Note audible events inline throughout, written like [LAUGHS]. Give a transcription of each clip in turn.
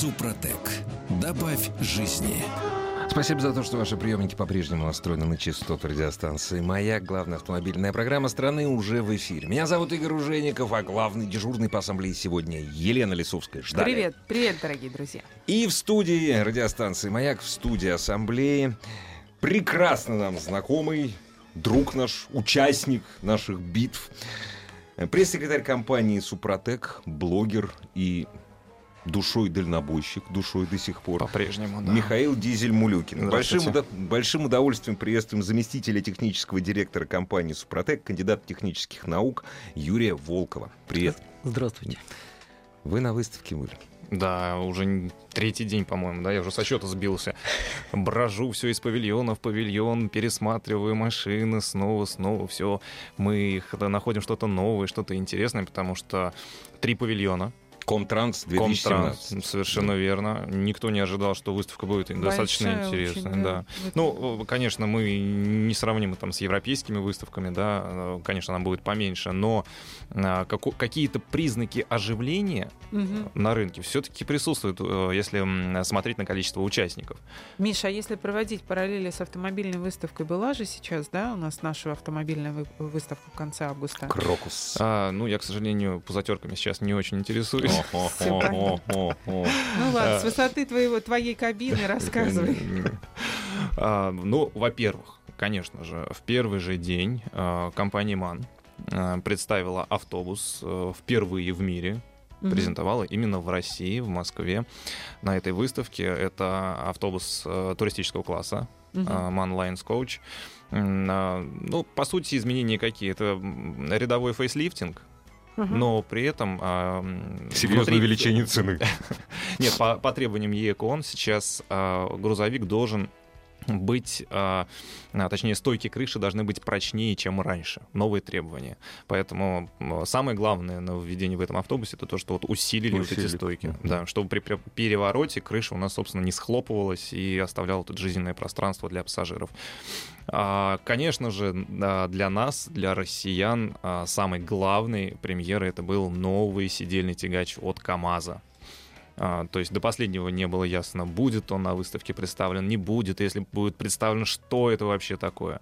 Супротек. Добавь жизни. Спасибо за то, что ваши приемники по-прежнему настроены на частоту радиостанции «Маяк». Главная автомобильная программа страны уже в эфире. Меня зовут Игорь Ужеников, а главный дежурный по ассамблее сегодня Елена Лисовская. Ждали. Привет, привет, дорогие друзья. И в студии радиостанции «Маяк», в студии ассамблеи прекрасно нам знакомый друг наш, участник наших битв, пресс-секретарь компании «Супротек», блогер и душой дальнобойщик, душой до сих пор. По-прежнему, да. Михаил Дизель-Мулюкин. Большим, большим удовольствием приветствуем заместителя технического директора компании «Супротек», кандидат технических наук Юрия Волкова. Привет. Здравствуйте. Вы на выставке были. Да, уже третий день, по-моему, да, я уже со счета сбился. [LAUGHS] Брожу все из павильона в павильон, пересматриваю машины снова, снова, все. Мы их да, находим что-то новое, что-то интересное, потому что три павильона. Комтранс 2017. Комтранс, совершенно верно. Никто не ожидал, что выставка будет достаточно Большая интересная. очень, да. да. Ну, э, конечно, мы не сравнимы там с европейскими выставками, да, э, конечно, она будет поменьше, но како- какие-то признаки оживления Мгм. на рынке все-таки присутствуют, э, если смотреть на количество участников. Миша, а если проводить параллели с автомобильной выставкой, была же сейчас, да, у нас наша автомобильная вы- выставка в конце августа? Крокус. А, ну, я, к сожалению, пузатерками сейчас не очень интересуюсь. Ну ладно, с высоты твоего, твоей кабины рассказывай. [LAUGHS] А, Ну, во-первых, конечно же, в первый же день а, компания МАН представила автобус э, впервые в мире, презентовала именно в России, в Москве на этой выставке. Это автобус э, туристического класса, а, MAN Lions Coach. Ну, по сути, изменения какие? Это рядовой фейслифтинг, Но при этом... а, Серьезное внутри- увеличение цены. [LAUGHS] Нет, по, по требованиям ЕКОН сейчас а, грузовик должен быть, а, а, точнее, стойки крыши должны быть прочнее, чем раньше. Новые требования. Поэтому самое главное нововведение в этом автобусе это то, что вот усилили, вот Усилили. эти стойки. Да, чтобы при перевороте крыша у нас, собственно, не схлопывалась и оставляла тут жизненное пространство для пассажиров. А, Конечно же, да, для нас, для россиян, а, самой главной премьерой это был новый сидельный тягач от КАМАЗа. А, то есть до последнего не было ясно, будет он на выставке представлен, не будет. Если будет представлен, что это вообще такое.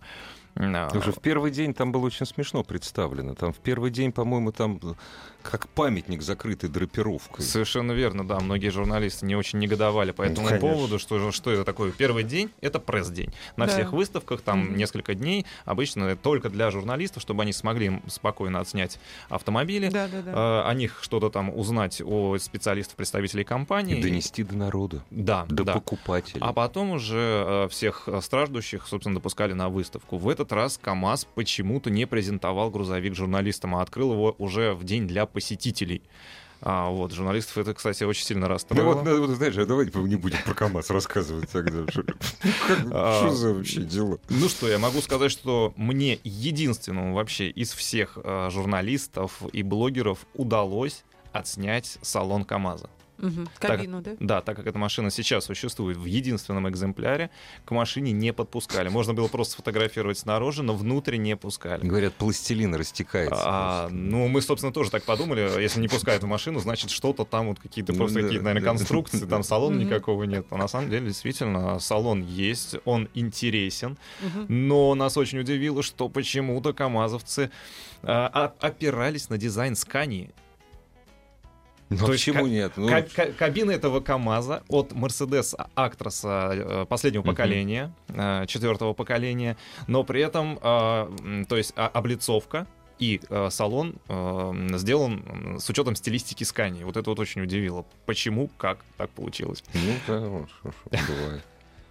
А, Уже в первый день там было очень смешно представлено. Там в первый день, по-моему, там как памятник закрытый драпировкой. Совершенно верно, да. Многие журналисты не очень негодовали по этому конечно. поводу, что, что это такое. Первый день — это пресс-день. На Да. всех выставках там Мгм. несколько дней. Обычно это только для журналистов, чтобы они смогли спокойно отснять автомобили, Да, да, да. э, о них что-то там узнать о специалистов, представителей компании. И донести до народа, Да, до да. покупателей. А потом уже э, всех э, страждущих, собственно, допускали на выставку. В этот раз КАМАЗ почему-то не презентовал грузовик журналистам, а открыл его уже в день для посетителей. А, вот, журналистов это, кстати, очень сильно расстроило. вот, ну, вот, знаешь, а давайте не будем про КамАЗ рассказывать тогда. Что А, что за вообще дело? Ну что, я могу сказать, что мне единственному вообще из всех э, журналистов и блогеров удалось отснять салон КАМАЗа. Мгм. Кабину, да? Да, так как эта машина сейчас существует в единственном экземпляре, к машине не подпускали. Можно было просто сфотографировать снаружи, но внутрь не пускали. Говорят, пластилин растекается. А, ну, мы, собственно, тоже так подумали. Если не пускают в машину, значит, что-то там, вот какие-то Ну просто да, какие-то, наверное, да. конструкции, там салона никакого нет. А на самом деле, действительно, салон есть, он интересен. Но нас очень удивило, что почему-то КАМАЗовцы а, а- опирались на дизайн Скании. Ну, то почему нет? Ну, Ка- ка- кабина этого КАМАЗа от Mercedes Actros э, последнего Мгм. поколения, э, четвертого поколения, но при этом, э, то есть а- облицовка и э, салон э, сделан с учетом стилистики Скани. Вот это вот очень удивило. Почему, как так получилось? ну, да, вот, бывает.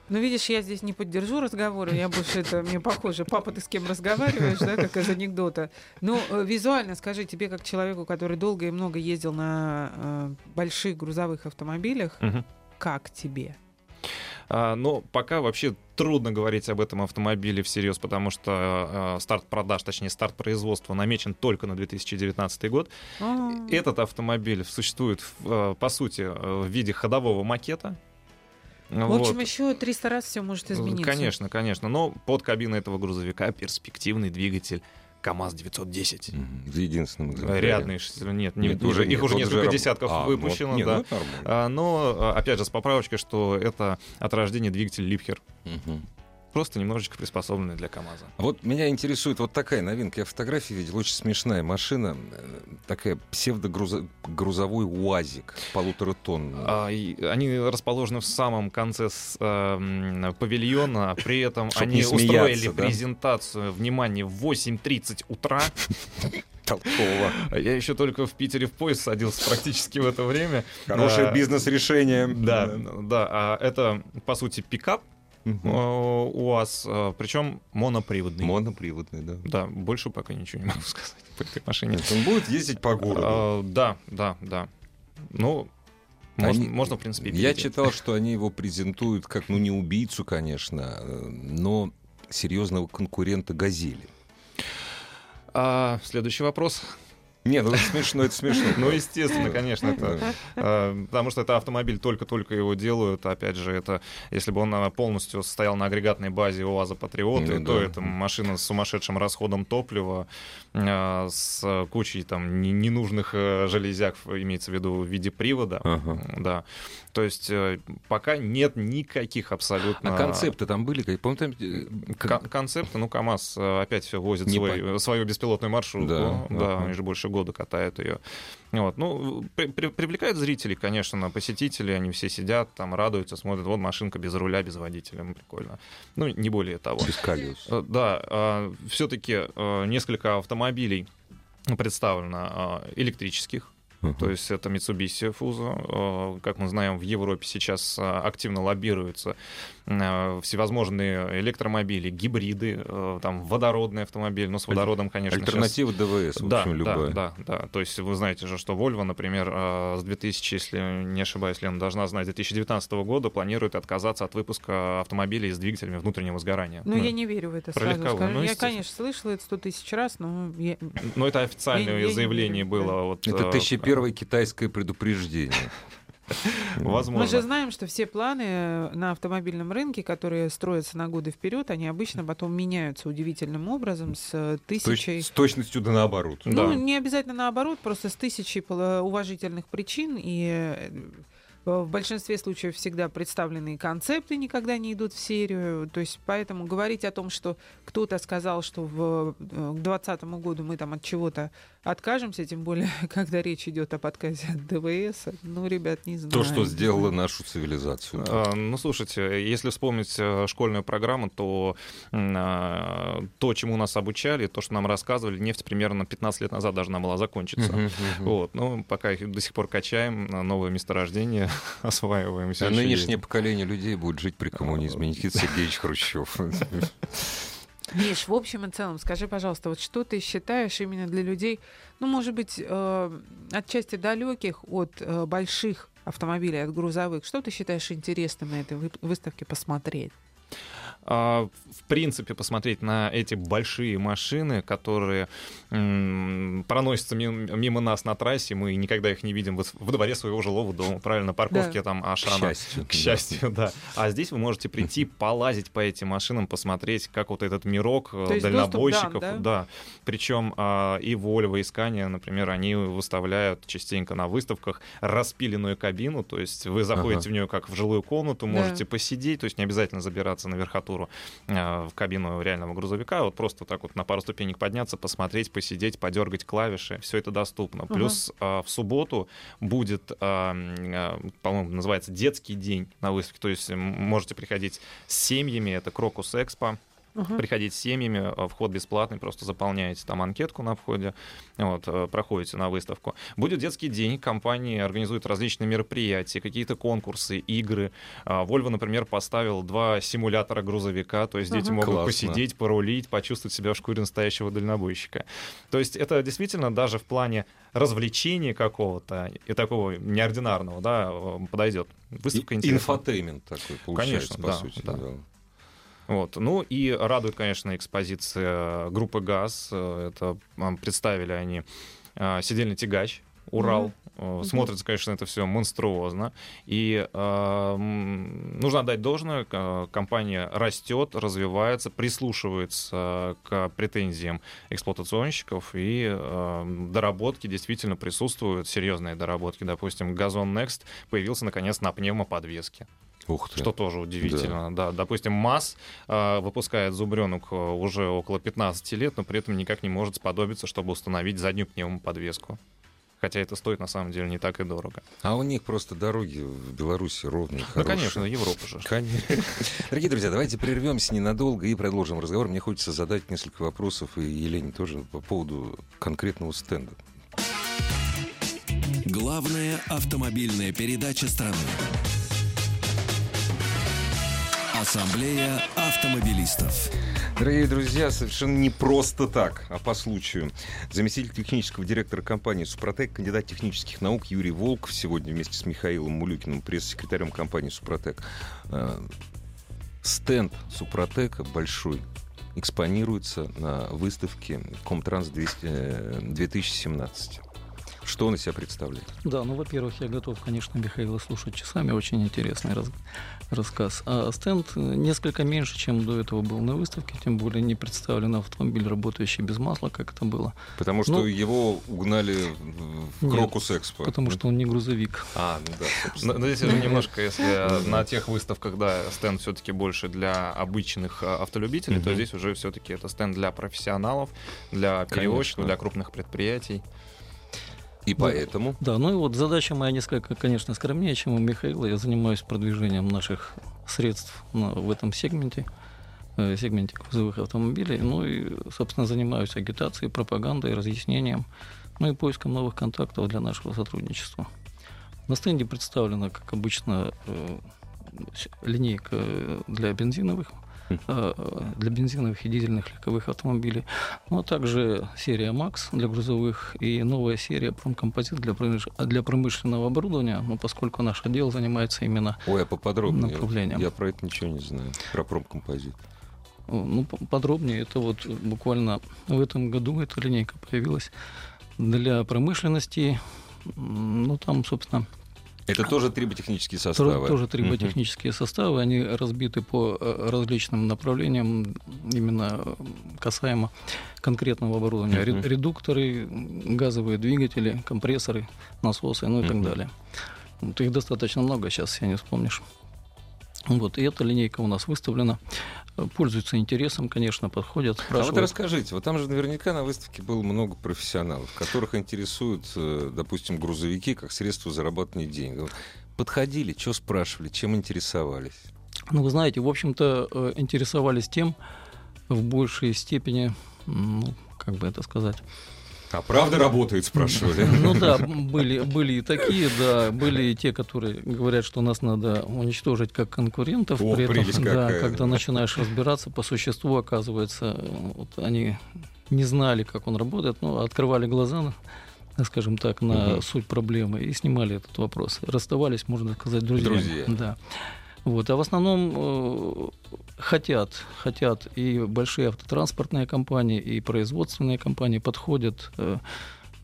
Ну, видишь, я здесь не поддержу разговора, я больше это, мне похоже, папа, ты с кем разговариваешь, да, как из анекдота. Ну, э, визуально скажи, тебе как человеку, который долго и много ездил на э, больших грузовых автомобилях, Мгм. как тебе? А, но пока вообще трудно говорить об этом автомобиле всерьез, потому что э, старт продаж, точнее старт производства намечен только на 2019 год. А, Этот автомобиль существует, э, по сути, э, в виде ходового макета. В общем, еще 300 раз все может измениться. Конечно, конечно. Но под кабиной этого грузовика перспективный двигатель КАМАЗ-910. Мгм. В единственном экземпляре. Рядный, ш- нет, не- Нет, уже, уже их нет, уже несколько раб- десятков А, выпущено, вот. Не, да. ну нормально. А, Но, а, опять же, с поправочкой, что это от рождения двигатель Липхер. Мгм. Просто немножечко приспособленный для КАМАЗа. Вот меня интересует вот такая новинка. Я фотографии видел, очень смешная машина. э, Такая псевдогрузовой УАЗик, полутора тонн. А, они расположены в самом конце с, м, павильона, а при этом Чтоб они смеяться, устроили да? презентацию, внимание, в 8.30 утра. [LAUGHS] Толково. Я еще только в Питере в поезд садился практически в это время. Хорошее А, бизнес-решение. Да, да, а это, по сути, пикап Э, УАЗ, э, причем моноприводный. Моноприводный, да. Да, больше пока ничего не могу [LAUGHS] сказать по этой машине. Нет, Он будет ездить по городу. А, Да, да, да. Ну, можно, Они- можно, в принципе, Я читал, что они его презентуют как, ну, не убийцу, конечно, э, но серьезного конкурента «Газели». А, следующий вопрос. Нет, ну это смешно, это смешно. Ну, естественно, конечно, это, э, потому что это автомобиль только-только его делают. Опять же, это если бы он э, полностью стоял на агрегатной базе УАЗа Патриоты, Ну то да. это машина с сумасшедшим расходом топлива, э, с кучей там не- ненужных э, железяк, имеется в виду в виде привода. Ага. Да. То есть э, пока нет никаких абсолютно... А концепты там были? Помню, там, э, Кон- концепты, ну, КАМАЗ опять все возит свой, по- свою беспилотную маршрутку. Да, Да, ага. они же больше года катают ее. Вот. Ну, при- при- привлекают зрителей, конечно, посетители, они все сидят, там радуются, смотрят, вот машинка без руля, без водителя, ну, прикольно. Ну, не более того. без колес. Э, Да, все-таки несколько автомобилей представлено э, электрических. То есть это Mitsubishi Fuso. Э, Как мы знаем, в Европе сейчас э, активно лоббируются э, всевозможные электромобили, гибриды, там водородный автомобиль, но с водородом, конечно, сейчас- Альтернатива ДВС, в да, общем, любая. да, да, да. То есть вы знаете же, что Volvo, например, с 2000, если не ошибаюсь, Лена должна знать, 2019 года планирует отказаться от выпуска автомобилей с двигателями внутреннего сгорания. Ну, Ну, я не верю в это про сразу скажу. ну, я, конечно, слышала это сто тысяч раз, но я... Но это официальное Я- я заявление верю, было. да. Вот, Это э, тысяча первое китайское предупреждение. [LAUGHS] Возможно. Мы же знаем, что все планы на автомобильном рынке, которые строятся на годы вперед, они обычно потом меняются удивительным образом с э, То есть тысячей... с точностью да наоборот. Да. Ну, не обязательно наоборот, просто с тысячей пола- уважительных причин. И э, в большинстве случаев всегда представленные концепты никогда не идут в серию. То есть поэтому говорить о том, что кто-то сказал, что в, э, к 2020 году мы там от чего-то откажемся, тем более, [LAUGHS] когда речь идет об отказе от ДВС, ну, ребят, не знаю. То, что сделало нашу цивилизацию. А, Ну, слушайте, если вспомнить э, школьную программу, то а, то, чему нас обучали, то, что нам рассказывали, нефть примерно 15 лет назад должна была закончиться. Вот, ну, пока их до сих пор качаем, на новые месторождения [LAUGHS] осваиваем. всё А нынешнее ездим. поколение людей будет жить при коммунизме. Никита Сергеевич Хрущев. [LAUGHS] Миш, в общем и целом, скажи, пожалуйста, вот что ты считаешь именно для людей, ну, может быть, э, отчасти далеких от э, больших автомобилей, от грузовых, что ты считаешь интересным на этой вы- выставке посмотреть? А, в принципе, посмотреть на эти большие машины, которые проносятся мимо, мимо нас на трассе, мы никогда их не видим во, во дворе своего жилого дома, правильно, парковки Да. там К Ашана. счастью. К счастью, да. А здесь вы можете прийти, полазить по этим машинам, посмотреть, как вот этот мирок э, То есть доступ дальнобойщиков. да? да. Причем а, и Volvo, и Scania, например, они выставляют частенько на выставках распиленную кабину, то есть вы заходите Ага. в нее как в жилую комнату, Да. можете посидеть, то есть не обязательно забираться на верхотуру а, в кабину реального грузовика, вот просто вот так вот на пару ступенек подняться, посмотреть, посидеть, подергать клавиши, все это доступно. Плюс а, в субботу будет, а, по-моему, называется детский день на выставке, то есть можете приходить с семьями, это Крокус Экспо. Ага. приходить с семьями, э, вход бесплатный, просто заполняете там анкетку на входе, вот, э, проходите на выставку. Будет детский день, компании организуют различные мероприятия, какие-то конкурсы, игры. А, Volvo, например, поставил два симулятора грузовика, то есть дети могут Классно. посидеть, порулить, почувствовать себя в шкуре настоящего дальнобойщика. То есть это действительно даже в плане развлечения какого-то и такого неординарного, да, э, подойдет. Выставка И- интересная. Infotainment такой получается, Конечно, по да, сути да. дела. Вот. Ну и радует, конечно, экспозиция группы ГАЗ. Э, Это представили они э, сидельный тягач. Урал. Э, Смотрится, конечно, это все монструозно. И э, нужно отдать должное, к- компания растет, развивается, прислушивается к претензиям эксплуатационщиков, и э, доработки действительно присутствуют, серьезные доработки. Допустим, Газон Next появился, наконец, на пневмоподвеске. Ух ты. Что тоже удивительно. Да. Допустим, МАЗ э, выпускает зубренок э, уже около 15 лет, но при этом никак не может сподобиться, чтобы установить заднюю пневмоподвеску. Хотя это стоит на самом деле не так и дорого. А у них просто дороги в Беларуси ровные, Ну, хорошие. конечно, Европа же. Конечно. Дорогие друзья, давайте прервемся ненадолго и продолжим разговор. Мне хочется задать несколько вопросов и Елене тоже по поводу конкретного стенда. Главная автомобильная передача страны. Ассамблея автомобилистов. Дорогие друзья, совершенно не просто так, а по случаю. Заместитель технического директора компании «Супротек», кандидат технических наук Юрий Волков сегодня вместе с Михаилом Мулюкиным, пресс-секретарем компании «Супротек». Э, Стенд «Супротека» большой экспонируется на выставке «Комтранс 200, э, 2017». Что он из себя представляет? Да, ну, во-первых, я готов, конечно, Михаила слушать часами. Очень интересный раз- рассказ. А стенд несколько меньше, чем до этого был на выставке, тем более не представлен автомобиль, работающий без масла, как это было, Потому что Ну, его угнали в Крокус Экспо. потому что он не грузовик. А, ну да, собственно. Но, здесь уже немножко, если [LAUGHS] на тех выставках, да, стенд все-таки больше для обычных а, автолюбителей, то здесь уже все-таки это стенд для профессионалов, для перевозчиков, для крупных предприятий. И поэтому... Да, ну и вот задача моя несколько, конечно, скромнее, чем у Михаила. Я занимаюсь продвижением наших средств в этом сегменте, э, сегменте грузовых автомобилей. Ну и, собственно, занимаюсь агитацией, пропагандой, разъяснением, ну и поиском новых контактов для нашего сотрудничества. На стенде представлена, как обычно, э, линейка для бензиновых для бензиновых и дизельных легковых автомобилей, ну а также серия Макс для грузовых и новая серия Промкомпозит для, промыш- для промышленного оборудования, ну, поскольку наш отдел занимается именно Ой, а поподробнее. Направлением. Я про это ничего не знаю. Про промкомпозит. Ну, подробнее, это вот буквально в этом году эта линейка появилась для промышленности. Ну, там, собственно, Это тоже триботехнические составы. тоже триботехнические составы, они разбиты по э, различным направлениям, именно э, касаемо конкретного оборудования. Мгм. Редукторы, газовые двигатели, компрессоры, насосы, ну и так Мгм. далее. Вот их достаточно много, сейчас все не вспомнишь. Вот, и эта линейка у нас выставлена. Пользуются интересом, конечно, подходят, А вот спрашивают. расскажите, вот там же наверняка на выставке было много профессионалов, которых интересуют, э, допустим, грузовики как средство зарабатывания денег. Подходили, что спрашивали, чем интересовались? Ну, вы знаете, в общем-то, э, интересовались тем в большей степени, ну, как бы это сказать. А правда работает, спрашивали? [LAUGHS] Ну да, были, были и такие, да, были и те, которые говорят, что нас надо уничтожить как конкурентов. О, при этом, да, какая. когда начинаешь разбираться по существу, оказывается, вот они не знали, как он работает, но открывали глаза, скажем так, на Мгм. суть проблемы и снимали этот вопрос. Расставались, можно сказать, друзьями. Друзья. Да. Вот. А в основном э, хотят, хотят и большие автотранспортные компании, и производственные компании подходят, э,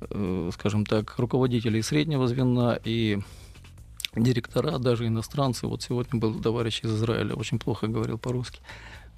э, скажем так, руководители среднего звена, и директора, даже иностранцы. Вот сегодня был товарищ из Израиля, очень плохо говорил по-русски.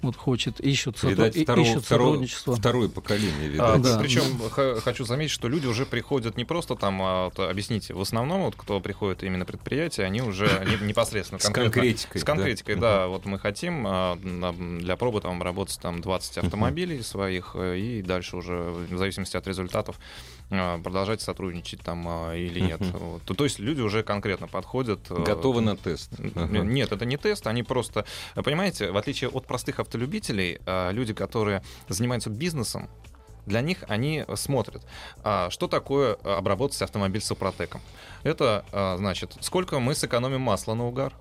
Вот хочет, ищут, сотру- Видать, и- второго- ищут второго- сотрудничество. второе поколение, А, видать. да. Причем х- хочу заметить, что люди уже приходят не просто там, а, вот, объясните, в основном, вот, кто приходит именно предприятия, они уже не- непосредственно С конкретикой, С да? конкретикой, да. Вот мы хотим а, для пробы там работать там 20 автомобилей своих, э, и дальше уже, в зависимости от результатов, а, продолжать сотрудничать там а, или нет. Вот. То, то есть люди уже конкретно подходят. э, Готовы на тест. Нет, это не тест, они просто, понимаете, в отличие от простых автолюбителей, люди, которые занимаются бизнесом, для них они смотрят, а, что такое обработать автомобиль супротеком. Это, значит, сколько мы сэкономим масла на угар,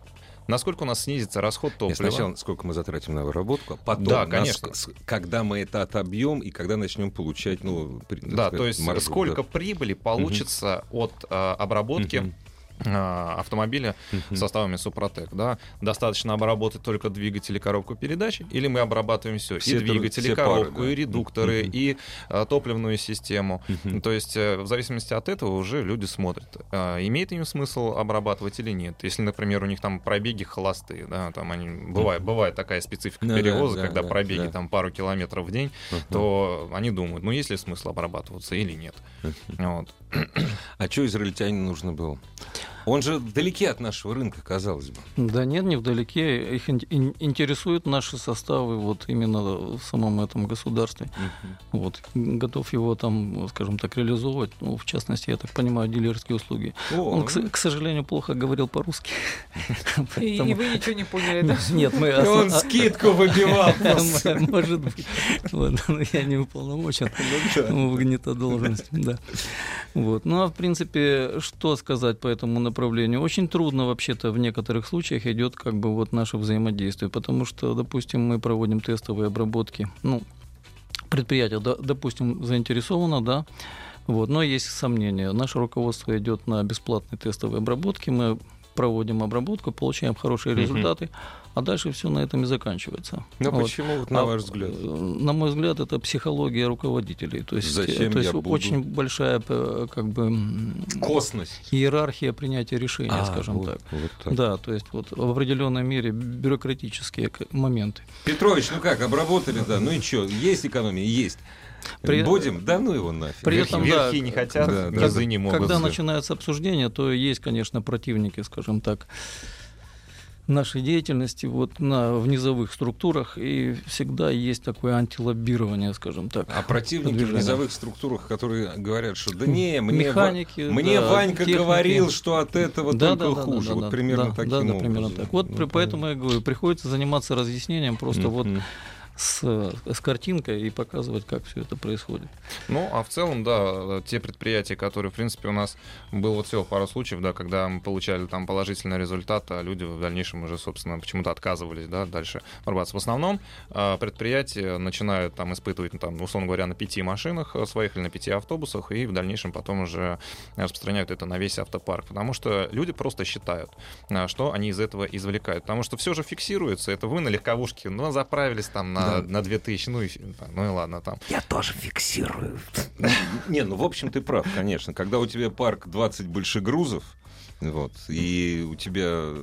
насколько у нас снизится расход Нет, топлива. сначала сколько мы затратим на обработку, а потом, Да, нас- конечно. с- когда мы это отобьем и когда начнем получать, ну, при- Да, сказать, то есть маржу, сколько да. прибыли получится от а, обработки Мгм. А, автомобиля Мгм. составами Супротек, да, достаточно обработать только двигатель и коробку передач, или мы обрабатываем все, Все и двигатель, все и коробку, пары, да. и редукторы, Мгм. и а, топливную систему. Мгм. То есть э, в зависимости от этого уже люди смотрят, а, имеет им смысл обрабатывать или нет. Если, например, у них там пробеги холостые, да, там они бывает, бывает такая специфика да, перевоза, да, когда да, пробеги да. там пару километров в день, Ага. то они думают, ну есть ли смысл обрабатываться или нет. Вот. [CLEARS THROAT] А что израильтянину нужно было? Он же вдалеке от нашего рынка, казалось бы. Да нет, не вдалеке. Их ин- ин- интересуют наши составы вот именно в самом этом государстве. Вот. Готов его там, скажем так, реализовывать. Ну, в частности, я так понимаю, дилерские услуги. О, Он, к, с- к сожалению, плохо говорил по-русски. [LAUGHS] И, вы ничего не поняли, да? [LAUGHS] Нет, мы... Он осо- скидку выбивал. [LAUGHS] Может быть. Я не уполномочен в гнета должность. Да. Вот. Ну а в принципе, что сказать по этому направлению? Очень трудно вообще-то в некоторых случаях идет как бы вот наше взаимодействие, потому что, допустим, мы проводим тестовые обработки. Ну, предприятие, допустим, заинтересовано, да, вот, но есть сомнения. Наше руководство идет на бесплатные тестовые обработки, мы проводим обработку, получаем хорошие результаты, а дальше все на этом и заканчивается. Ну Вот. почему, вот, на А, ваш взгляд? э, На мой взгляд, это психология руководителей. То есть, Зачем э, то есть буду? очень большая э, как бы Косность. иерархия принятия решения, А, скажем вот, так. вот так. Да, то есть вот в определенной мере бюрократические моменты. Петрович, ну как, обработали, да, ну и что, есть экономия? Есть. При- Будем? Да ну его нафиг. При Верхи- этом, да, Верхи не хотят, да, да, низы да. не могут. Когда да. начинается обсуждение, то есть, конечно, противники, скажем так, нашей деятельности вот на, в низовых структурах, и всегда есть такое антилоббирование, скажем так. А противники в Движение. низовых структурах, которые говорят, что да не, мне, Механики, Ва- мне да, Ванька техники. говорил, что от этого Да, только да, да, хуже. да, вот да, примерно да, таким да, да, образом. примерно так. Вот Ну, поэтому я говорю, приходится заниматься разъяснением просто вот Мгм. С, с картинкой и показывать, как все это происходит. Ну, а в целом, да, те предприятия, которые, в принципе, у нас было вот всего пару случаев, да, когда мы получали там положительный результат, а люди в дальнейшем уже, собственно, почему-то отказывались, да, дальше обрабатываться. В основном а, предприятия начинают там испытывать, там, условно говоря, на пяти машинах э, своих или на пяти автобусах, и в дальнейшем потом уже распространяют это на весь автопарк, потому что люди просто считают, что они из этого извлекают, потому что все же фиксируется, это вы на легковушке, ну, заправились там на, Да. на 2000, ну и, ну и ладно, там. Я тоже фиксирую. Не, ну, в общем, ты прав, конечно. Когда у тебя парк 20 большегрузов, вот, и у тебя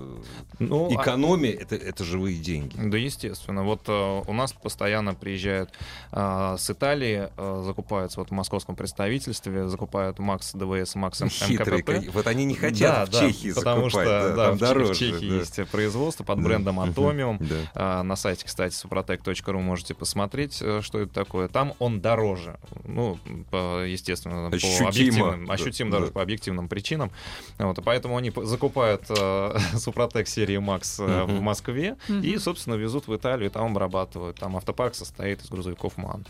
Ну, а- экономия, это, это живые деньги. Да, естественно. Вот э, у нас постоянно приезжают э, с Италии, э, закупаются вот в московском представительстве, закупают Макс ДВС, Макс Хитрые. МКПП. Вот они не хотят в да, Чехии потому закупать. что да, да, там в Чехии- дороже. в Чехии да. есть производство под Да. брендом Мгм. Atomium. Да. А, На сайте, кстати, suprotec.ru можете посмотреть, э, что это такое. Там он дороже. Ну, по- естественно, Ощутимо, по объективным, да, ощутимо да. даже по объективным причинам. Вот, и поэтому они п- закупают э, [LAUGHS] Супротек серии Макс э, в. Москве и, собственно, везут в Италию, там обрабатывают. Там автопарк состоит из грузовиков МАН.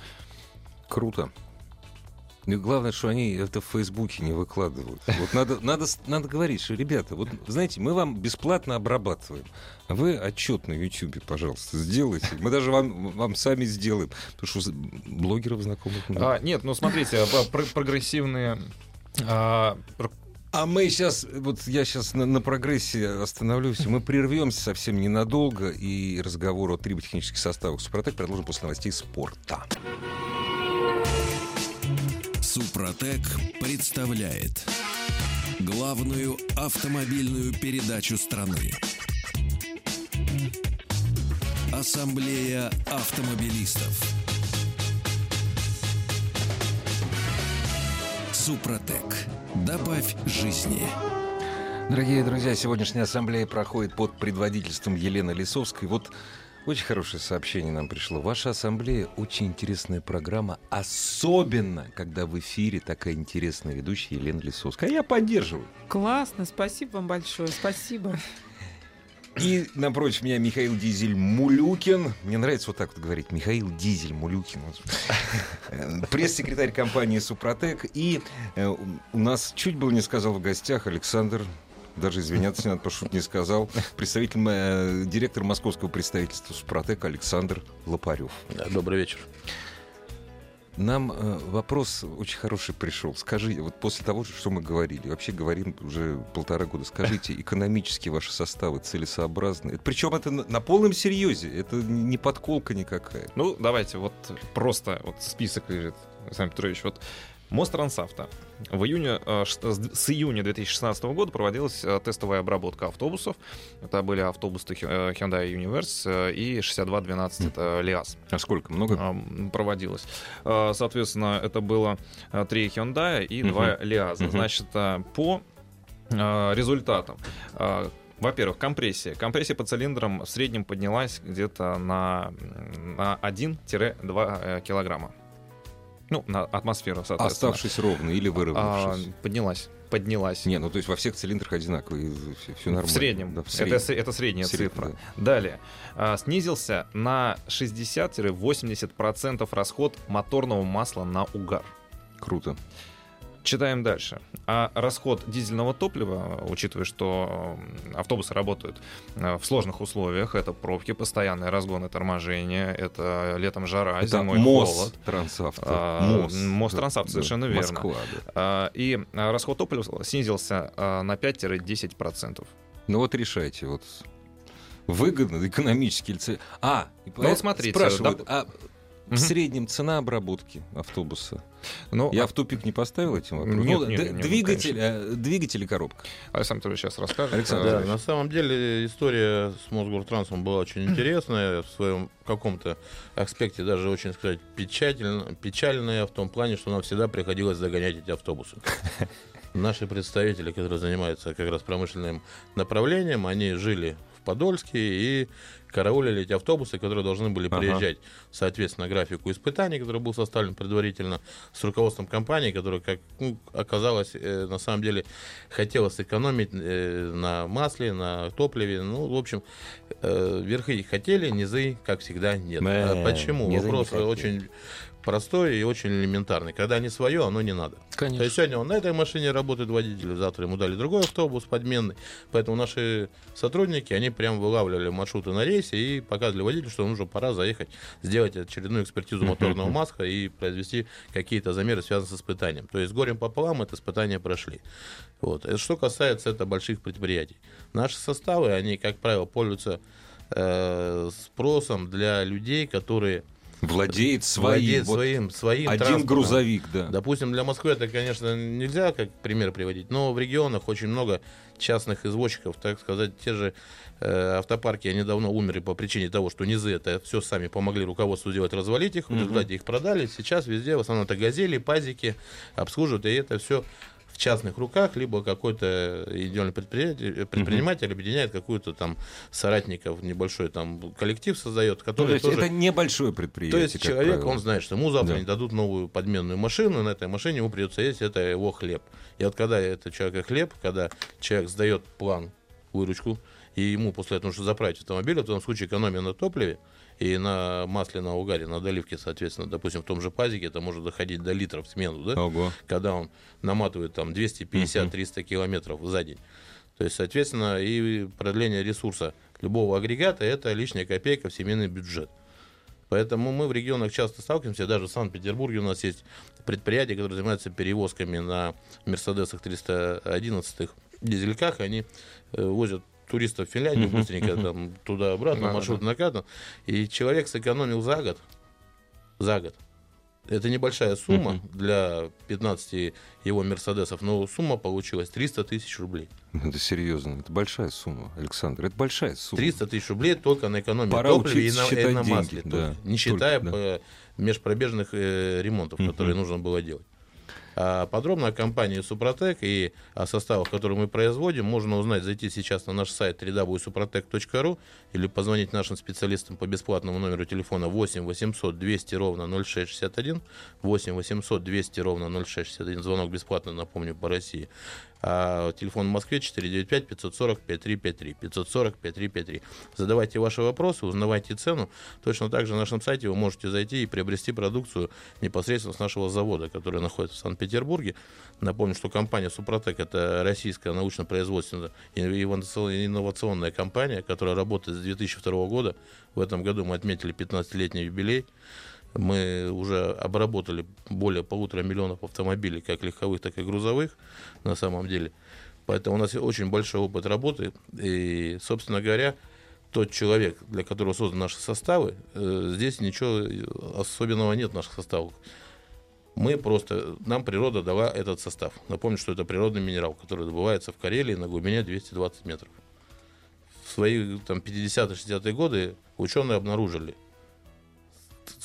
Круто. И главное, что они это в Фейсбуке не выкладывают. Вот надо, [LAUGHS] надо, надо говорить, что, ребята, вот знаете, мы вам бесплатно обрабатываем. Вы отчет на Ютубе, пожалуйста, сделайте. Мы даже вам, вам сами сделаем. Потому что блогеров знакомых много. А, нет, ну смотрите, а, про- прогрессивные а, А мы сейчас, вот я сейчас на, на прогрессе остановлюсь, мы прервемся совсем ненадолго, и разговор о триботехнических составах Супротек продолжим после новостей спорта. Супротек представляет главную автомобильную передачу страны. Ассамблея автомобилистов. Супротек. Добавь жизни. Дорогие друзья, сегодняшняя ассамблея проходит под предводительством Елены Лисовской. Вот очень хорошее сообщение нам пришло. Ваша ассамблея очень интересная программа, особенно когда в эфире такая интересная ведущая Елена Лисовская. А я поддерживаю. Классно, спасибо вам большое, спасибо. И напротив меня Михаил Дизель Мулюкин. Мне нравится вот так вот говорить. Михаил Дизель Мулюкин. Э, Пресс-секретарь компании Супротек. И э, у нас чуть было не сказал в гостях Александр даже извиняться не надо, потому что не сказал. Представитель, э, директор московского представительства Супротек Александр Лопарев. Да, добрый вечер. Нам э, вопрос очень хороший пришел. Скажите, вот после того, что мы говорили, вообще говорим уже полтора года, скажите, [LAUGHS] экономически ваши составы целесообразны? Причем это на, на полном серьезе, это не подколка никакая. Ну, давайте вот просто вот список лежит, Александр Петрович. Вот Мост Трансавто. В июне, э, с июня 2016 года проводилась э, тестовая обработка автобусов. Это были автобусы э, Hyundai Universe и 6212, это ЛиАЗ. А сколько? Много? проводилось. Соответственно, это было три Hyundai и два Лиаза. Мгм. Значит, по результатам. Во-первых, компрессия. Компрессия по цилиндрам в среднем поднялась где-то на, на 1-2 э, килограмма. Ну, на атмосферу, соответственно. Оставшись ровно или А, выровнявшись? поднялась. Поднялась. Не, ну то есть во всех цилиндрах одинаковые, все, нормально. в среднем. Да, в Это, среднем. с- это средняя Среднем, цифра. да. Далее. А, снизился на 60-80% расход моторного масла на угар. Круто. Читаем дальше. А расход дизельного топлива, учитывая, что автобусы работают э, в сложных условиях, это пробки, постоянные разгоны, торможения, это летом жара, Это зимой мост холод. Трансавто. А, мост. Да, Трансавто, да, совершенно верно. Москва, да. А, И а, расход топлива снизился а, на 5-10%. Ну вот решайте, вот выгодно, экономически А, и Ну вот смотрите, спрашивают, доп- а в среднем цена обработки автобуса? Ну, Я в тупик не поставил этим вопросом? Нет, Ну, нет, д- нет, ну, двигатель, э, двигатель и коробка. Александр Петрович сейчас расскажет. Александр А, Да, на самом деле история с Мосгортрансом была очень [CLEARS THROAT] интересная, в своем каком-то аспекте даже очень, сказать, печаль- печальная в том плане, что нам всегда приходилось загонять эти автобусы. [LAUGHS] Наши представители, которые занимаются как раз промышленным направлением, они жили в Подольске и караулили эти автобусы, которые должны были Ага. приезжать, соответственно, графику испытаний, который был составлен предварительно с руководством компании, которая, как ну, оказалось, э, на самом деле хотела сэкономить э, на масле, на топливе. Ну, в общем, э, верхи хотели, низы, как всегда, нет. Мэ, А почему? не Вопрос хотели. очень простой и очень элементарный. Когда не свое, оно не надо. То Конечно. есть сегодня он на этой машине работает водитель, завтра ему дали другой автобус подменный. Поэтому наши сотрудники, они прям вылавливали маршруты на рейсе и показывали водителю, что нужно пора заехать, сделать очередную экспертизу моторного [LAUGHS] масла и произвести какие-то замеры, связанные с испытанием. То есть горем пополам это испытания прошли. Вот. Это Что касается это больших предприятий. Наши составы, они, как правило, пользуются э, спросом для людей, которые Владеет своим. владеют вот своим, своим один транспортом. грузовик, да. Допустим, для Москвы это, конечно, нельзя как пример приводить, но в регионах очень много частных извозчиков, так сказать, те же э, автопарки, они давно умерли по причине того, что низы это все сами помогли руководству сделать, развалить их, в результате их продали. Сейчас везде в основном это газели, пазики обслуживают, и это все частных руках, либо какой-то индивидуальный предприятие, предприниматель объединяет какую-то там соратников, небольшой там коллектив создает, Ну, то который есть тоже... это небольшое То предприятие. есть как человек, правило. он знает, что ему завтра Да. не дадут новую подменную машину, на этой машине ему придется есть, это его хлеб. И вот когда это человека хлеб, когда человек сдает план, выручку, и ему после этого нужно заправить автомобиль, в том случае экономия на топливе и на масле, на угаре, на доливке, соответственно, допустим, в том же пазике это может доходить до литров в смену, да? Ого. когда он наматывает там 250-300 километров за день. То есть, соответственно, и продление ресурса любого агрегата – это лишняя копейка в семейный бюджет. Поэтому мы в регионах часто сталкиваемся, даже в Санкт-Петербурге у нас есть предприятия, которые занимаются перевозками на Мерседесах 311 дизельках, они э, возят туристов в Финляндию быстренько там туда-обратно, Да, маршрут накатан, и человек сэкономил за год, за год. Это небольшая сумма для 15 его Мерседесов, но сумма получилась 300 тысяч рублей. Это серьезно. Это большая сумма, Александр. Это большая сумма. 300 тысяч рублей только на экономии Пора топлива и на, и на деньги, масле. да. только, не считая Только, э, межпробежных э, ремонтов, которые нужно было делать. А подробно о компании Супротек и о составах, которые мы производим, можно узнать, зайти сейчас на наш сайт www.suprotec.ru или позвонить нашим специалистам по бесплатному номеру телефона 8 800 200 ровно 0661, 8 800 200 ровно 0661, звонок бесплатно, напомню, по России. А телефон в Москве 495-540-5353. 540-5353. Задавайте ваши вопросы, узнавайте цену. Точно так же на нашем сайте вы можете зайти и приобрести продукцию непосредственно с нашего завода, который находится в Санкт-Петербурге. Напомню, что компания Супротек это российская научно-производственная инновационная компания, которая работает с 2002 года. В этом году мы отметили 15-летний юбилей. Мы уже обработали более полутора миллионов автомобилей, как легковых, так и грузовых, на самом деле. Поэтому у нас очень большой опыт работы. И, собственно говоря, тот человек, для которого созданы наши составы, э, здесь ничего особенного нет в наших составах. Мы просто, нам природа дала этот состав. Напомню, что это природный минерал, который добывается в Карелии на глубине 220 метров. В свои там, 50-60-е годы ученые обнаружили,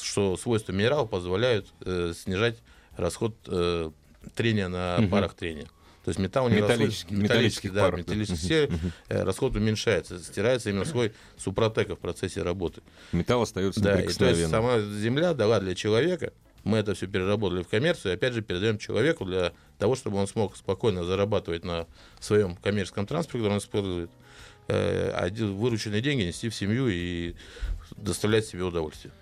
что свойства минерала позволяют э, снижать расход э, трения на угу. парах трения. То есть металл не металлический, металлический, да, парах, металлический да. расход уменьшается, стирается именно свой супротека в процессе работы. Металл остается да, и то есть сама земля дала для человека, мы это все переработали в коммерцию, и опять же передаем человеку для того, чтобы он смог спокойно зарабатывать на своем коммерческом транспорте, который он использует, э, а вырученные деньги нести в семью и доставлять себе удовольствие.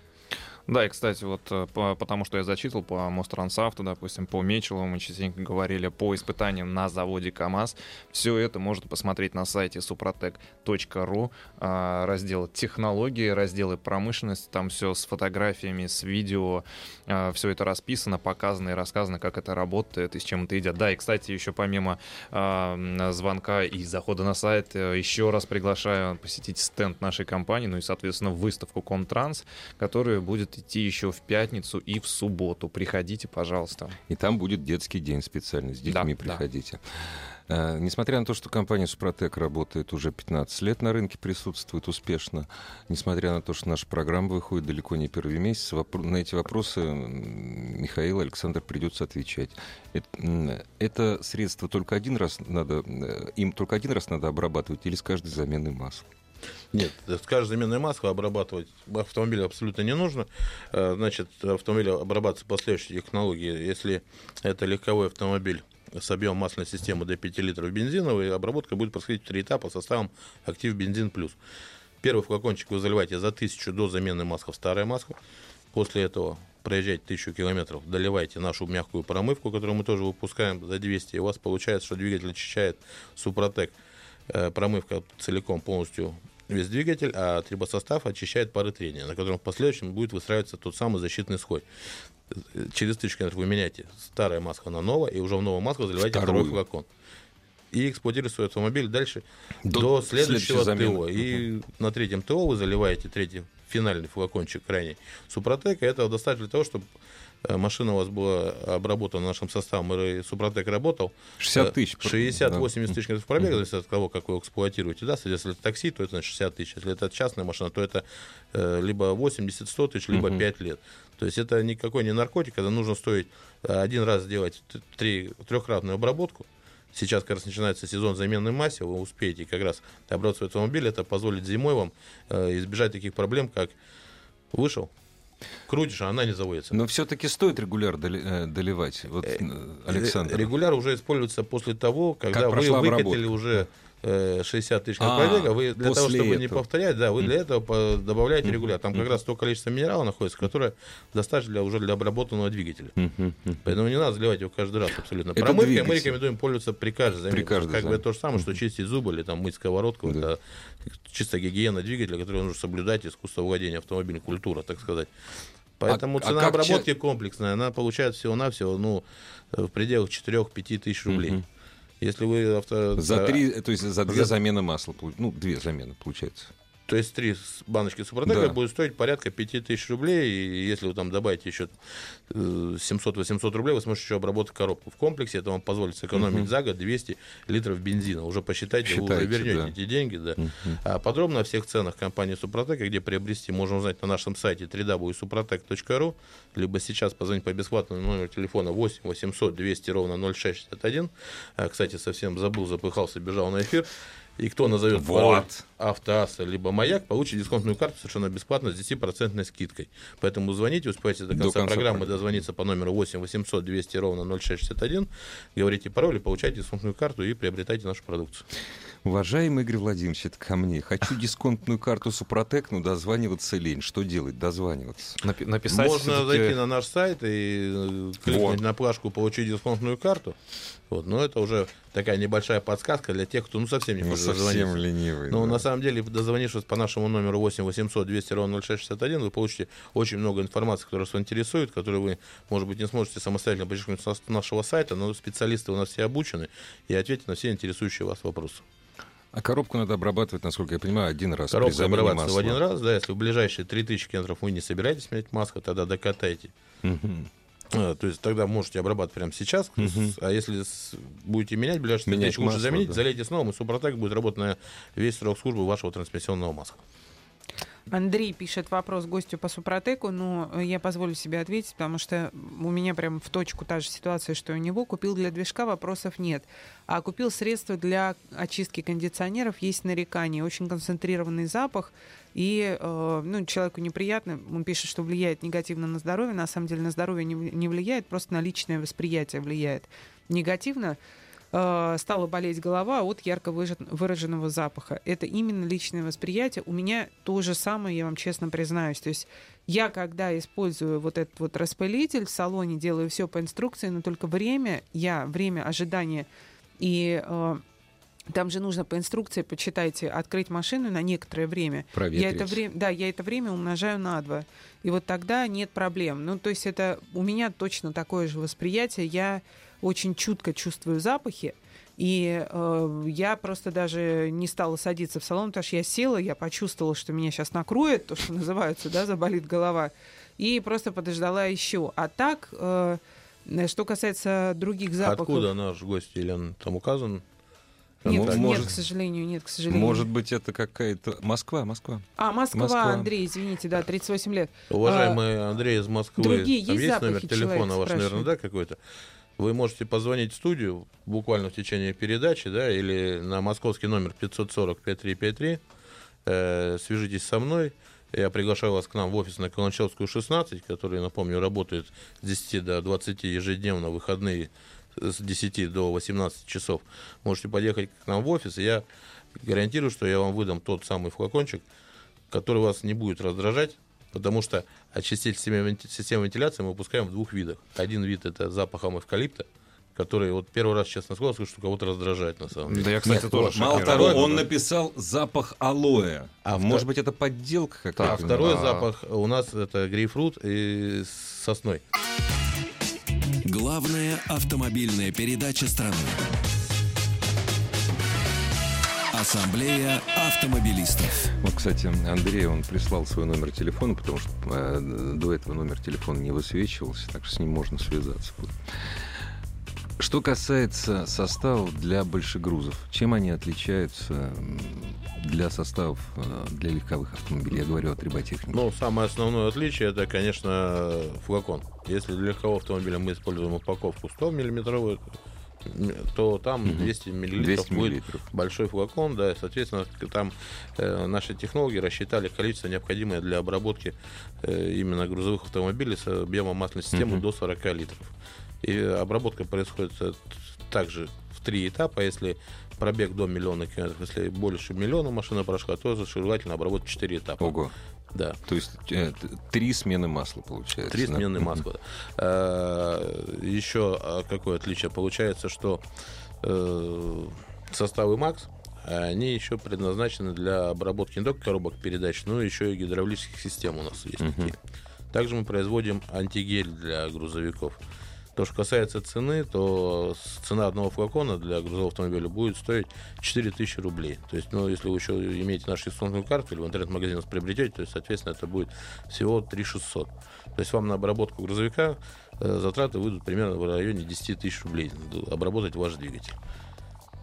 Да, и, кстати, вот э, по, потому что я зачитывал по Мострансавту, допустим, по Мечелову, мы частенько говорили по испытаниям на заводе КАМАЗ. Все это можно посмотреть на сайте suprotec.ru, а, раздел технологии, разделы промышленности, там все с фотографиями, с видео, а, все это расписано, показано и рассказано, как это работает и с чем это едят. Да, и, кстати, еще помимо а, звонка и захода на сайт, э, еще раз приглашаю посетить стенд нашей компании, ну и, соответственно, выставку Комтранс, которая будет идти еще в пятницу и в субботу. Приходите, пожалуйста. И там будет детский день специально. С детьми да, приходите. Да. Несмотря на то, что компания Супротек работает уже 15 лет на рынке, присутствует успешно, несмотря на то, что наша программа выходит далеко не первый месяц, на эти вопросы Михаил Александр придется отвечать. Это, это средство только один раз надо, э, им только один раз надо обрабатывать или с каждой заменой масла? Нет, с каждой заменной масло обрабатывать автомобиль абсолютно не нужно. Э, значит, автомобиль обрабатывается по следующей технологии. Если это легковой автомобиль с объемом масляной системы до 5 литров бензиновой, обработка будет происходить в три этапа составом актив бензин плюс. Первый флакончик вы заливаете за тысячу до замены масла в старое масло. После этого проезжаете тысячу километров, доливаете нашу мягкую промывку, которую мы тоже выпускаем за 200, и у вас получается, что двигатель очищает Супротек. Э, промывка целиком полностью весь двигатель, а трибосостав очищает пары трения, на котором в последующем будет выстраиваться тот самый защитный слой. Через тысячу километров вы меняете старое масло на новое, и уже в новое масло заливаете Вторую. второй флакон. И эксплуатируете свой автомобиль дальше до, до следующего ТО. И угу. на третьем ТО вы заливаете третий финальный флакончик крайний Супротека. Этого достаточно для того, чтобы машина у вас была обработана нашим составом, и Супротек работал. 60 э, тысяч. 60-80 да. тысяч пробега, зависит от того, как вы эксплуатируете. Да? Если это такси, то это 60 тысяч. Если это частная машина, то это э, либо 80-100 тысяч, либо uh 5 лет. То есть это никакой не наркотик, это нужно стоить один раз сделать три, трехкратную обработку. Сейчас как раз начинается сезон замены массе, вы успеете как раз обрабатывать автомобиль, это позволит зимой вам избежать таких проблем, как вышел, крутишь, а она не заводится. Но все-таки стоит регуляр э, доливать, вот, э, э, Александр. Регуляр уже используется после того, когда вы выкатили уже 60 тысяч а, пробега, вы для того, чтобы этого. не повторять, да, вы для этого добавляете регуляр. Там как раз то количество минерала находится, которое достаточно для, уже для обработанного двигателя. Поэтому не надо заливать его каждый раз абсолютно. Промывкой мы рекомендуем пользоваться при каждой замене. При каждой, как бы то же самое, что чистить зубы или там мыть сковородку. Да. Это чисто гигиена двигателя, которую нужно соблюдать, искусство владения автомобильной культура, так сказать. Поэтому а, цена а обработки ча... комплексная, она получает всего-навсего ну, в пределах 4-5 тысяч рублей. Угу. Если вы авто... За три, то есть за две замены масла, ну, две замены получается. То есть три баночки Супротека да. будет стоить порядка 5000 рублей. И если вы там добавите еще 700-800 рублей, вы сможете еще обработать коробку в комплексе. Это вам позволит сэкономить угу. за год 200 литров бензина. Уже посчитайте, Считайте, вы вернете да. эти деньги. Да. Угу. А подробно о всех ценах компании Супротека, где приобрести, можно узнать на нашем сайте www.suprotec.ru, либо сейчас позвонить по бесплатному номеру телефона 8 800 200 ровно 0661. А, кстати, совсем забыл, запыхался, бежал на эфир. И кто назовет Вот. пароль Автоасса либо Маяк, получит дисконтную карту совершенно бесплатно с 10% скидкой. Поэтому звоните, успевайте до До конца, конца программы программы. дозвониться по номеру 8 800 200 ровно 0661, говорите пароль и получайте дисконтную карту и приобретайте нашу продукцию. Уважаемый Игорь Владимирович, это ко мне. Хочу [LAUGHS] дисконтную карту Супротек, но дозваниваться лень. Что делать? Дозваниваться. Напи- написать Можно зайти на наш сайт и э, кликнуть Вот. на плашку «Получить дисконтную карту». Вот, но это уже такая небольшая подсказка для тех, кто ну, совсем не Ну, хочет совсем дозвониться. ленивый. Но да. на самом деле, дозвонившись по нашему номеру 8 800 200 ровно 0661, вы получите очень много информации, которая вас интересует, которую вы, может быть, не сможете самостоятельно подчеркнуть с нашего сайта, но специалисты у нас все обучены и ответят на все интересующие вас вопросы. А коробку надо обрабатывать, насколько я понимаю, один раз. при Коробка замене обрабатывается в один раз, да, если в ближайшие 3000 километров вы не собираетесь менять маску, тогда докатайте. А, То есть тогда можете обрабатывать прямо сейчас, Мгм. а если с- будете менять, ближайшие Менять 3000 лучше заменить, да. залейте снова, и Супротек будет работать на весь срок службы вашего трансмиссионного масла. Андрей пишет вопрос гостю по Супротеку, но я позволю себе ответить, потому что у меня прям в точку та же ситуация, что и у него. Купил для движка, вопросов нет. А купил средства для очистки кондиционеров, есть нарекания, очень концентрированный запах, и э, ну, человеку неприятно, он пишет, что влияет негативно на здоровье, на самом деле на здоровье не влияет, просто на личное восприятие влияет негативно. Э, стала болеть голова от ярко выраженного запаха. Это именно личное восприятие. У меня то же самое, я вам честно признаюсь. То есть я, когда использую вот этот вот распылитель в салоне, делаю все по инструкции, но только время, я, время ожидания и э, там же нужно по инструкции, почитайте, открыть машину на некоторое время. Я Проветрить. это время, да, я это время умножаю на два. И вот тогда нет проблем. Ну, то есть это у меня точно такое же восприятие. Я очень чутко чувствую запахи. И э, я просто даже не стала садиться в салон, потому что я села, я почувствовала, что меня сейчас накроет, то, что называется, да, заболит голова, и просто подождала еще. А так, э, что касается других запахов... Откуда наш гость, Елена, там указан? Нет, Ну, нет, может- к сожалению, нет, к сожалению. Может быть, это какая-то... Москва, Москва. А, Москва, Москва. Андрей, извините, да, 38 лет. Уважаемый Андрей из Москвы, А, другие там есть есть номер телефона ваш, наверное, да, какой-то? Вы можете позвонить в студию буквально в течение передачи, да, или на московский номер 540-5353. Э, свяжитесь со мной. Я приглашаю вас к нам в офис на Каланчевскую, 16, который, напомню, работает с 10 до 20 ежедневно, выходные с 10 до 18 часов. Можете подъехать к нам в офис, и я гарантирую, что я вам выдам тот самый флакончик, который вас не будет раздражать, потому что очиститель системы, венти- системы вентиляции мы выпускаем в двух видах. Один вид это запахом эвкалипта, который вот первый раз, честно сказал, слышу, что кого-то раздражает на самом деле. Да я, кстати, Нет, тоже Мало того, он написал запах алоэ. А втор- может быть, это подделка какая-то? А второй А. запах у нас это грейпфрут и сосной. Главная автомобильная передача страны. Ассамблея автомобилистов. Вот, кстати, Андрей, он прислал свой номер телефона, потому что э, до этого номер телефона не высвечивался, так что с ним можно связаться. будет. Что касается составов для большегрузов, чем они отличаются для составов э, для легковых автомобилей? Я говорю о триботехнике. Ну, самое основное отличие это, конечно, флакон. Если для легкового автомобиля мы используем упаковку 100 миллиметровую, то там Мгм. 200 миллилитров 200 будет миллилитров. большой флакон, да, и, соответственно, там э, наши технологи рассчитали количество необходимое для обработки э, именно грузовых автомобилей с объемом масляной системы Мгм. до 40 литров. И обработка происходит э, также в три этапа. Если пробег до миллиона километров, если больше миллиона машина прошла, то желательно обработать 4 этапа. Ого. Да. То есть э, три смены масла получается. Три да? смены масла. Э, Еще а, какое отличие? Получается, что э, составы МАКС, они еще предназначены для обработки не только коробок передач, но еще и гидравлических систем у нас есть такие. Также мы производим антигель для грузовиков. То, что касается цены, то цена одного флакона для грузового автомобиля будет стоить 4000 рублей. То есть, ну, если вы еще имеете нашу дисконтную карту или в интернет-магазине приобретете, то соответственно, это будет всего 3600. То есть вам на обработку грузовика э, затраты выйдут примерно в районе 10 тысяч рублей обработать ваш двигатель.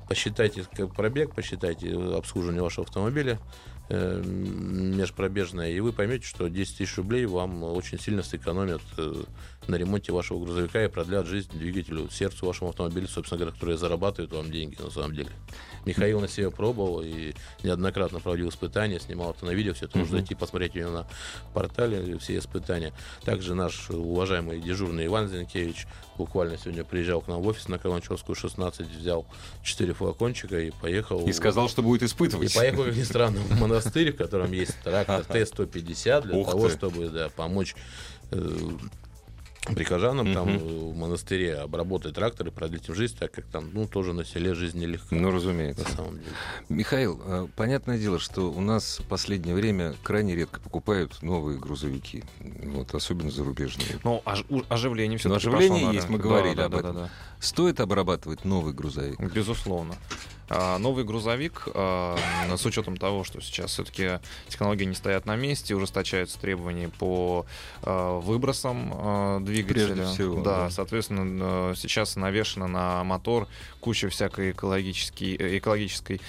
Посчитайте пробег, посчитайте э, обслуживание вашего автомобиля, э, межпробежная, и вы поймете, что 10 тысяч рублей вам очень сильно сэкономят э, на ремонте вашего грузовика и продлят жизнь двигателю, сердцу вашего автомобиля, собственно говоря, которые зарабатывают вам деньги на самом деле. Михаил на себе пробовал и неоднократно проводил испытания, снимал это на видео, все это можно зайти посмотреть у него на портале, все испытания. Также наш уважаемый дежурный Иван Зинкевич буквально сегодня приезжал к нам в офис на Каланчевскую 16, взял 4 флакончика и поехал. И сказал, что будет испытывать. И поехал, как ни странно, в монастырь, [LAUGHS] в котором есть трактор Т-150 для Ух того, ты. чтобы да, помочь э, прихожанам там в монастыре обработать трактор и продлить им жизнь, так как там, ну, тоже на селе жизнь нелегка. Ну, разумеется. на самом деле. Михаил, э, понятное дело, что у нас в последнее время крайне редко покупают новые грузовики, вот, особенно зарубежные. Ну, ож- оживление все Но оживление есть, мы говорили об этом. Да, Стоит обрабатывать новый грузовик? да. Безусловно. А, Новый грузовик, а, с учетом того, что сейчас все-таки технологии не стоят на месте, ужесточаются требования по а, выбросам двигателя. Всего, да, да. соответственно, э, сейчас навешена на мотор куча всякой экологической, экологической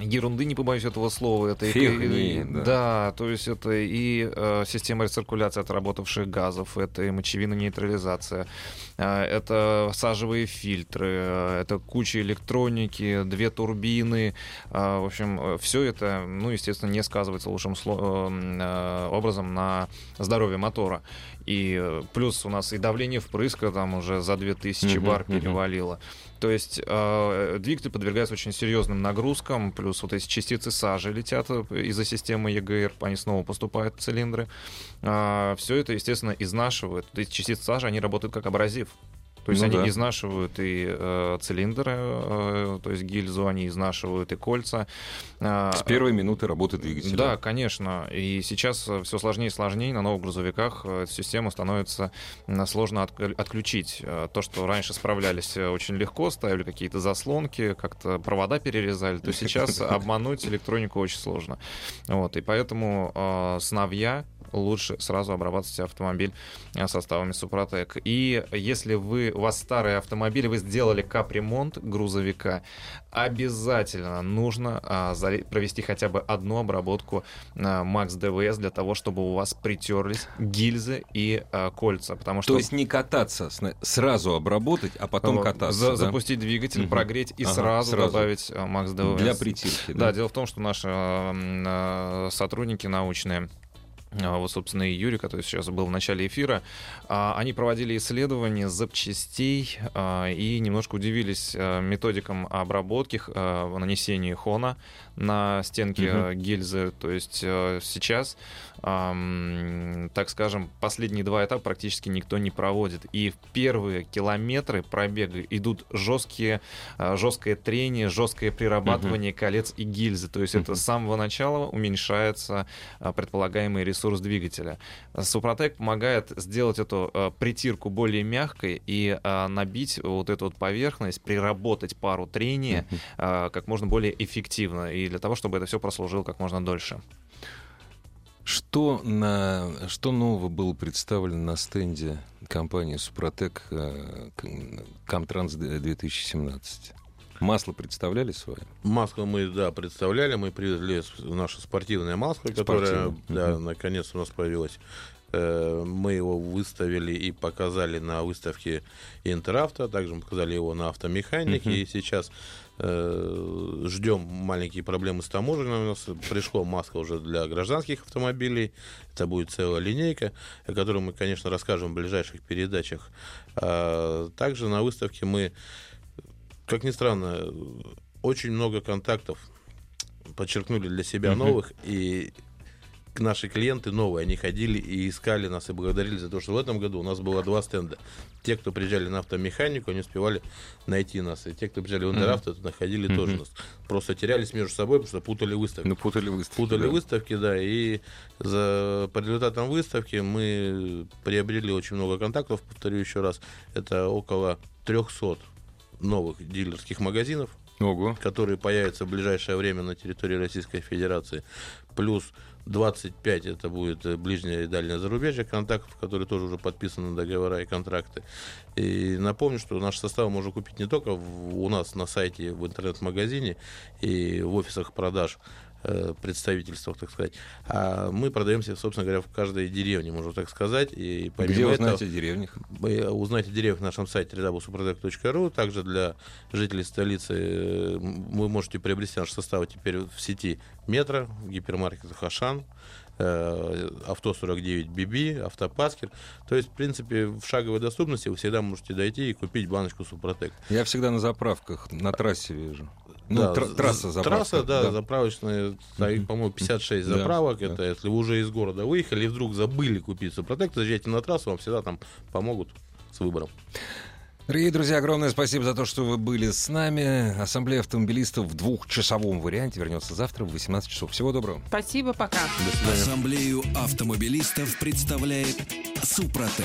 ерунды, не побоюсь этого слова. Это Фигни, и- да. да, то есть это и э, система рециркуляции отработавших газов, это и мочевина нейтрализация, э, это сажевые фильтры, э, это куча электроники, две турбины. э, в общем, все это, ну, естественно, не сказывается лучшим сло- э, э, образом на здоровье мотора. И э, плюс у нас и давление впрыска там уже за 2000 Мгм, бар перевалило. То есть э, двигатель подвергается очень серьезным нагрузкам, плюс вот эти частицы сажи летят э, из-за системы ЕГР, они снова поступают в цилиндры. все это, естественно, изнашивает. Эти частицы сажи, они работают как абразив. То есть Ну они да. изнашивают и э, цилиндры, э, то есть гильзу, они изнашивают и кольца. А, С первой минуты работы двигателя. да, конечно. И сейчас все сложнее и сложнее. На новых грузовиках э, эту систему становится сложно отк- отключить. Э, То, что раньше справлялись э, очень легко, ставили какие-то заслонки, как-то провода перерезали, то [LAUGHS] сейчас обмануть электронику очень сложно. Вот. И поэтому э, сновья лучше сразу обрабатывать автомобиль э, составами Супротек. И если вы, у вас старый автомобиль, вы сделали капремонт грузовика, обязательно нужно а, зале- провести хотя бы одну обработку а, Max DVS для того, чтобы у вас притерлись гильзы и а, кольца. Потому что То есть не кататься, сразу обработать, а потом э, кататься. за- да? запустить двигатель, Мгм. прогреть и Ага, сразу, сразу. добавить Max DVS. Для притирки. Да, дело в том, что наши э, э, сотрудники научные, э, вот, собственно, и Юрий, который сейчас был в начале эфира, а, они проводили исследования запчастей а, и немножко удивились методикам обработки, нанесения хона на стенки э, гильзы. То есть сейчас, так скажем, последние два этапа практически никто не проводит. И в первые километры пробега идут жесткие, э, жесткое трение, жесткое прирабатывание колец и гильзы. То есть это Мгм. с самого начала уменьшается э, предполагаемый ресурс двигателя. Супротек помогает сделать эту э, притирку более мягкой и набить вот эту вот поверхность, приработать пару трения э, как можно более эффективно и для того, чтобы это все прослужило как можно дольше. Что, на, что нового было представлено на стенде компании Супротек э, Камтранс 2017? Масло представляли свое? Масло мы, да, представляли, мы привезли наше спортивное масло, которое, Спортивное, да, мгм. наконец у нас появилось. Э, Мы его выставили и показали на выставке Интеравто, также мы показали его на автомеханике, Мгм. и сейчас ждем маленькие проблемы с таможенной. У нас пришло масло уже для гражданских автомобилей. Это будет целая линейка, о которой мы, конечно, расскажем в ближайших передачах. А также на выставке мы, как ни странно, очень много контактов подчеркнули для себя новых, и к- наши клиенты новые, они ходили и искали нас и благодарили за то, что в этом году у нас было два стенда. Те, кто приезжали на автомеханику, они успевали найти нас, и те, кто приезжали в Интеравто, то находили тоже Мгм. нас. Просто терялись между собой, потому что путали выставки. Ну, путали выставки. Путали да. выставки, да, и за, по результатам выставки мы приобрели очень много контактов, повторю еще раз, это около 300 новых дилерских магазинов, Ого. которые появятся в ближайшее время на территории Российской Федерации, плюс 25 это будет э, ближнее и дальнее зарубежье контактов, которые тоже уже подписаны договора и контракты. И напомню, что наш состав можно купить не только у нас на сайте, в интернет-магазине и в офисах продаж представительствах, так сказать. А мы продаемся, собственно говоря, в каждой деревне, можно так сказать. И помимо Где вы этого- о деревнях? вы узнаете деревьев на нашем сайте www.suprotec.ru. Также для жителей столицы э, вы можете приобрести наши составы теперь в сети метро, в гипермаркетах Ашан, э, авто 49 BB, автопаскер. То есть, в принципе, в шаговой доступности вы всегда можете дойти и купить баночку Супротек. Я всегда на заправках, на трассе вижу. Ну, Да, з- трасса заправка. Трасса, да, заправочная, стоит, по-моему, 56 Да, заправок. да. Это если вы уже из города выехали и вдруг забыли купить Супротек, то заезжайте на трассу, вам всегда там помогут с выбором. Дорогие друзья, огромное спасибо за то, что вы были с нами. Ассамблея автомобилистов в двухчасовом варианте вернется завтра в 18 часов. Всего доброго. Спасибо, пока. До свидания. Ассамблею автомобилистов представляет Супротек.